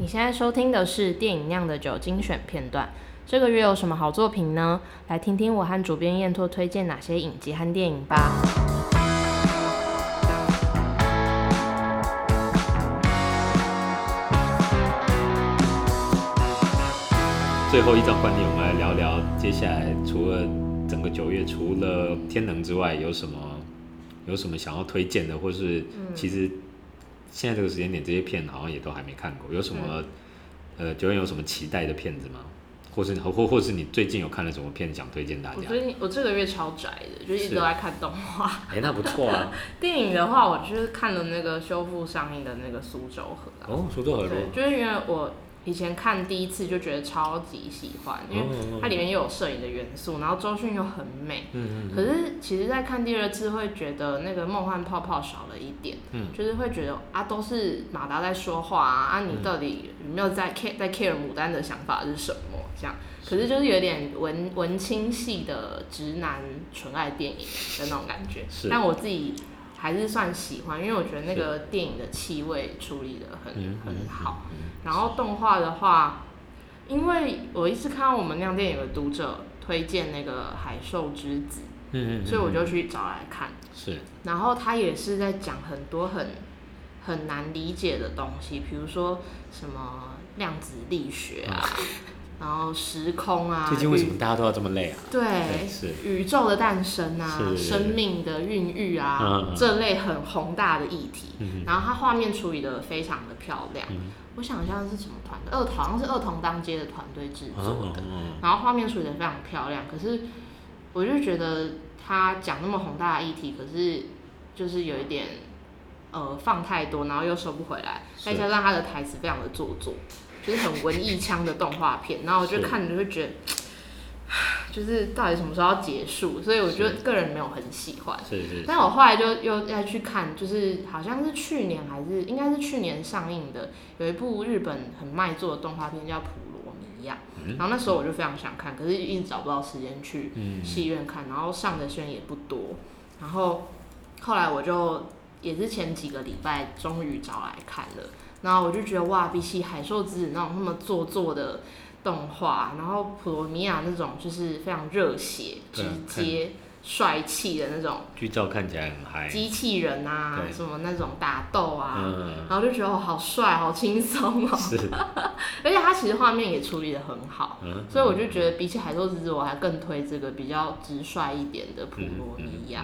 你现在收听的是电影酿的酒精选片段。这个月有什么好作品呢？来听听我和主编燕拓推荐哪些影集和电影吧。最后一张观点，我们来聊聊接下来除了整个九月，除了《天能》之外，有什么有什么想要推荐的，或是其实现在这个时间点，这些片好像也都还没看过，有什么、嗯、呃九月有什么期待的片子吗？或是或或是你最近有看了什么片想推荐大家？我最近我这个月超宅的，就一直都在看动画。哎、欸，那不错啊。电影的话，我就是看了那个修复上映的那个《苏州河》啊。哦，苏州河。对，就是因为我。以前看第一次就觉得超级喜欢，因为它里面又有摄影的元素，然后周迅又很美。可是其实，在看第二次会觉得那个梦幻泡泡少了一点。就是会觉得啊，都是马达在说话啊，啊，你到底有没有在 care 在 care 牡丹的想法是什么？这样，可是就是有点文文青系的直男纯爱电影的那种感觉。但我自己还是算喜欢，因为我觉得那个电影的气味处理的很很好。然后动画的话，因为我一直看到我们酿电影的读者推荐那个《海兽之子》，嗯嗯，所以我就去找来看。是。然后他也是在讲很多很很难理解的东西，比如说什么量子力学啊。嗯然后时空啊，最近为什么大家都要这么累啊？对，对是宇宙的诞生啊，生命的孕育啊，嗯、这类很宏大的议题。嗯、然后它画面处理的非常的漂亮。嗯、我想一下是什么团队，二好像是二童当街的团队制作的。嗯、然后画面处理的非常漂亮，可是我就觉得他讲那么宏大的议题，可是就是有一点呃放太多，然后又收不回来，再加上他的台词非常的做作。就是很文艺腔的动画片，然后我就看着就会觉得，就是到底什么时候要结束？所以我觉得个人没有很喜欢。是是。但我后来就又再去看，就是好像是去年还是应该是去年上映的，有一部日本很卖座的动画片叫《普罗米亚》，然后那时候我就非常想看，可是一直找不到时间去戏院看，然后上的戏院也不多，然后后来我就也是前几个礼拜终于找来看了。然后我就觉得哇，比起《海兽之子》那种那么做作的动画，然后《普罗米亚》那种就是非常热血、直接、帅气的那种。剧照看起来很嗨。机器人啊，什么那种打斗啊，嗯、然后就觉得哦，好帅，好轻松哦。而且它其实画面也处理得很好，嗯、所以我就觉得比起《海兽之子》，我还更推这个比较直率一点的《普罗米亚》。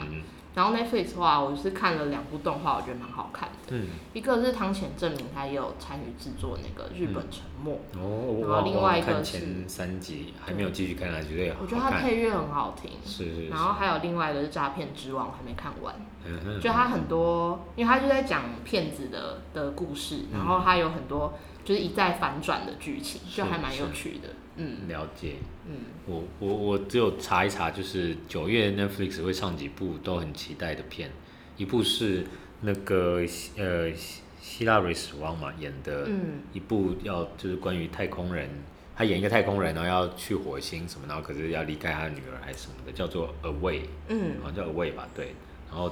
然后 Netflix 的话，我是看了两部动画，我觉得蛮好看的。嗯，一个是汤浅证明，他也有参与制作那个《日本沉没》。哦，然后另外一个是前三集还没有继续看下去，对，我觉得他配乐很好听。是是。然后还有另外一个是《诈骗之王》，我还没看完。嗯哼。就他很多，因为他就在讲骗子的的故事，然后他有很多就是一再反转的剧情，就还蛮有趣的。嗯，了解。嗯，我我我只有查一查，就是九月 Netflix 会上几部都很期待的片，一部是那个呃希拉瑞死亡嘛演的，嗯，一部要就是关于太空人，他演一个太空人，然后要去火星什么，然后可是要离开他的女儿还是什么的，叫做 Away，嗯，好像叫 Away 吧，对，然后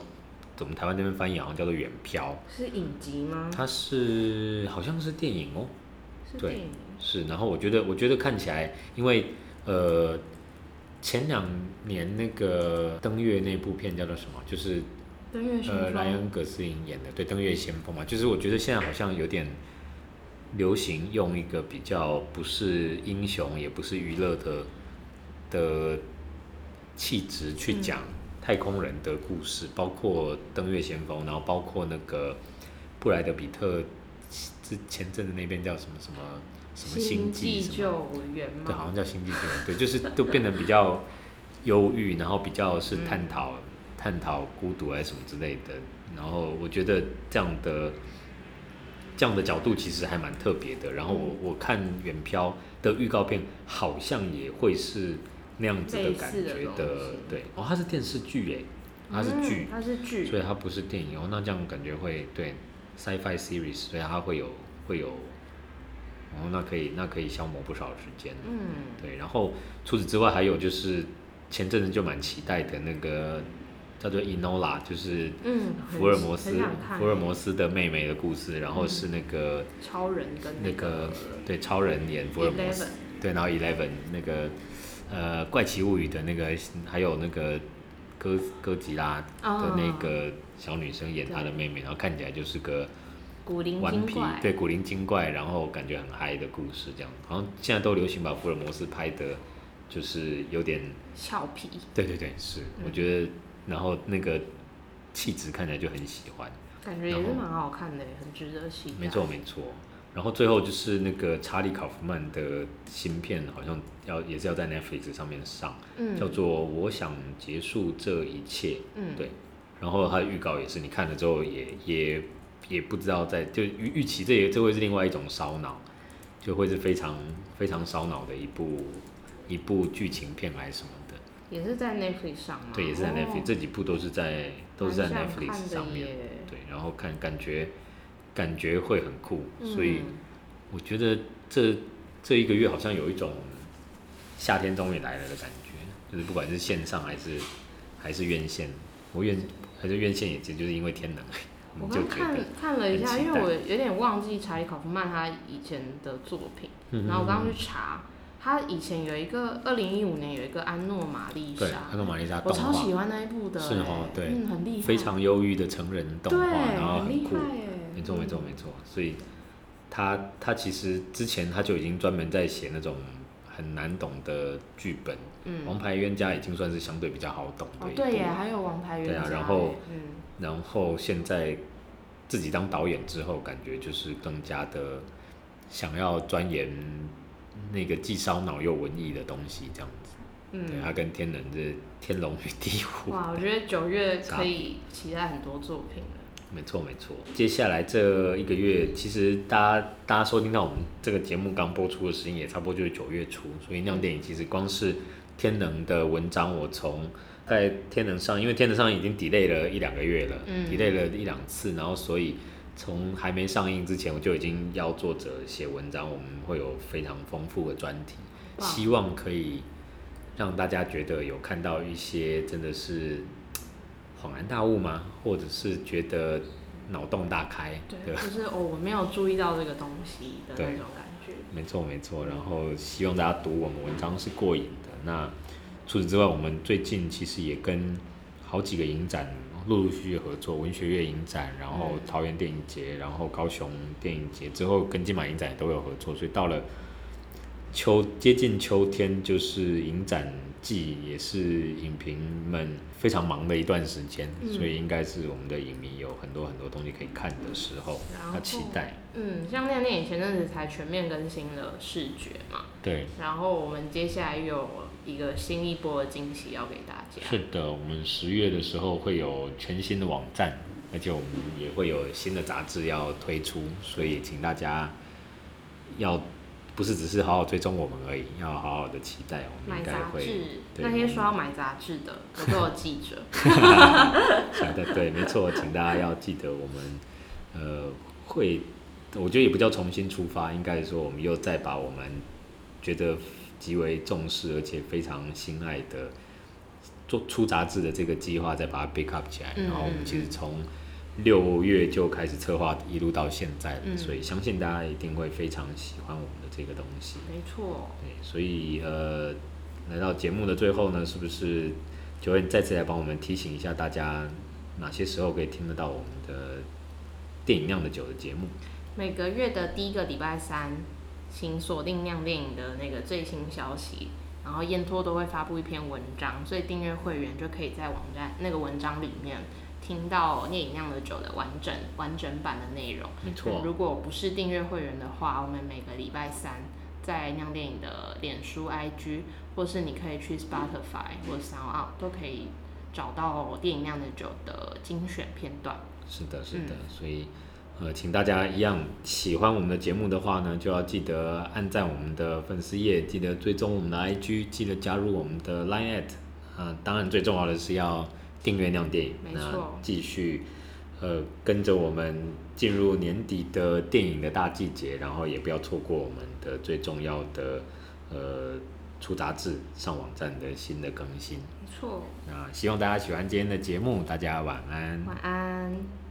我们台湾这边翻译好像叫做远漂，是影集吗？它是好像是电影哦。对是，然后我觉得，我觉得看起来，因为呃，前两年那个登月那部片叫做什么？就是登月，呃，莱恩·葛斯林演的，对，登月先锋嘛。就是我觉得现在好像有点流行用一个比较不是英雄，也不是娱乐的的气质去讲太空人的故事，嗯、包括登月先锋，然后包括那个布莱德比特之前阵子那边叫什么什么。什么星际救援吗？对，好像叫星际救援。对，就是都变得比较忧郁，然后比较是探讨、嗯、探讨孤独还是什么之类的。然后我觉得这样的这样的角度其实还蛮特别的。然后我我看远漂的预告片，好像也会是那样子的感觉的。的对，哦，它是电视剧诶，它是剧，它是剧，所以它不是电影哦。那这样感觉会对 Sci-Fi Series，所以它会有会有。然后那可以，那可以消磨不少时间。嗯，对。然后除此之外，还有就是前阵子就蛮期待的那个叫做 Enola，就是福尔摩斯、嗯、福尔摩斯的妹妹的故事，然后是那个、嗯、超人跟那个、那个、对超人演福尔摩斯，对，然后 Eleven 那个呃怪奇物语的那个还有那个哥哥吉拉的那个小女生演她的妹妹，然后看起来就是个古灵精怪，对古灵精怪，然后感觉很嗨的故事，这样。好像现在都流行把福尔摩斯拍的，就是有点俏皮，对对对，是，嗯、我觉得。然后那个气质看起来就很喜欢，感觉也是蛮好看的，很值得期待。没错没错，然后最后就是那个查理考夫曼的新片，好像要也是要在 Netflix 上面上，嗯、叫做《我想结束这一切》。嗯，对。然后他的预告也是，你看了之后也也也不知道在就预预期这也这会是另外一种烧脑，就会是非常非常烧脑的一部一部剧情片还是什么的。也是在 Netflix 上吗？对，也是在 Netflix，、哦、这几部都是在都是在 Netflix 上面。对，然后看感觉感觉会很酷，嗯、所以我觉得这这一个月好像有一种夏天终于来了的感觉，就是不管是线上还是还是院线，我院还是院线也就是因为天冷。我刚看看了一下，因为我有点忘记查理考夫曼他以前的作品，嗯、然后我刚刚去查。他以前有一个二零一五年有一个安诺玛丽莎，安诺玛丽莎，我超喜欢那一部的，是哦，对，嗯，很厉害，非常忧郁的成人动画，然后很酷，没错没错没错，所以他他其实之前他就已经专门在写那种很难懂的剧本，嗯，王牌冤家已经算是相对比较好懂的，对耶，还有王牌冤家，对啊，然后嗯，然后现在自己当导演之后，感觉就是更加的想要钻研。那个既烧脑又文艺的东西，这样子，嗯，对，他跟天能的《天龙与地虎》。哇，我觉得九月可以期待很多作品。没错没错，接下来这一个月，其实大家大家收听到我们这个节目刚播出的时间，也差不多就是九月初，所以酿电影其实光是天能的文章，我从在天能上，因为天能上已经 delay 了一两个月了，嗯，delay 了一两次，然后所以。从还没上映之前，我就已经邀作者写文章，我们会有非常丰富的专题，希望可以让大家觉得有看到一些真的是恍然大悟吗？或者是觉得脑洞大开？对，就是哦，我没有注意到这个东西的那种感觉。没错没错，然后希望大家读我们文章是过瘾的。那除此之外，我们最近其实也跟好几个影展。陆陆续续合作，文学月影展，然后桃园电影节，然后高雄电影节之后跟金马影展也都有合作，所以到了秋接近秋天，就是影展季，也是影评们非常忙的一段时间，嗯、所以应该是我们的影迷有很多很多东西可以看的时候，要期待。嗯，像那电影前阵子才全面更新了视觉嘛，对，然后我们接下来又有一个新一波的惊喜要给大家。是的，我们十月的时候会有全新的网站，而且我们也会有新的杂志要推出，所以请大家要不是只是好好追踪我们而已，要好好的期待我们应该会。买杂志，那天说要买杂志的，我都有记着。是的，对，没错，请大家要记得我们呃会。我觉得也不叫重新出发，应该是说我们又再把我们觉得极为重视而且非常心爱的做出杂志的这个计划，再把它 back up 起来。然后我们其实从六月就开始策划，一路到现在，所以相信大家一定会非常喜欢我们的这个东西。没错。对，所以呃，来到节目的最后呢，是不是就会再次来帮我们提醒一下大家，哪些时候可以听得到我们的电影酿的酒的节目？每个月的第一个礼拜三，请锁定酿电影的那个最新消息，然后燕托都会发布一篇文章，所以订阅会员就可以在网站那个文章里面听到《聂影酿的酒》的完整完整版的内容。没错。如果不是订阅会员的话，我们每个礼拜三在酿电影的脸书、IG，或是你可以去 Spotify 或 SoundOut 都可以找到《电影酿的酒》的精选片段。是的，是的，嗯、所以。呃，请大家一样喜欢我们的节目的话呢，就要记得按赞我们的粉丝页，记得追踪我们的 IG，记得加入我们的 Line at。呃，当然最重要的是要订阅量电影，没错，继续呃跟着我们进入年底的电影的大季节，然后也不要错过我们的最重要的呃出杂志、上网站的新的更新。没错。那希望大家喜欢今天的节目，大家晚安。晚安。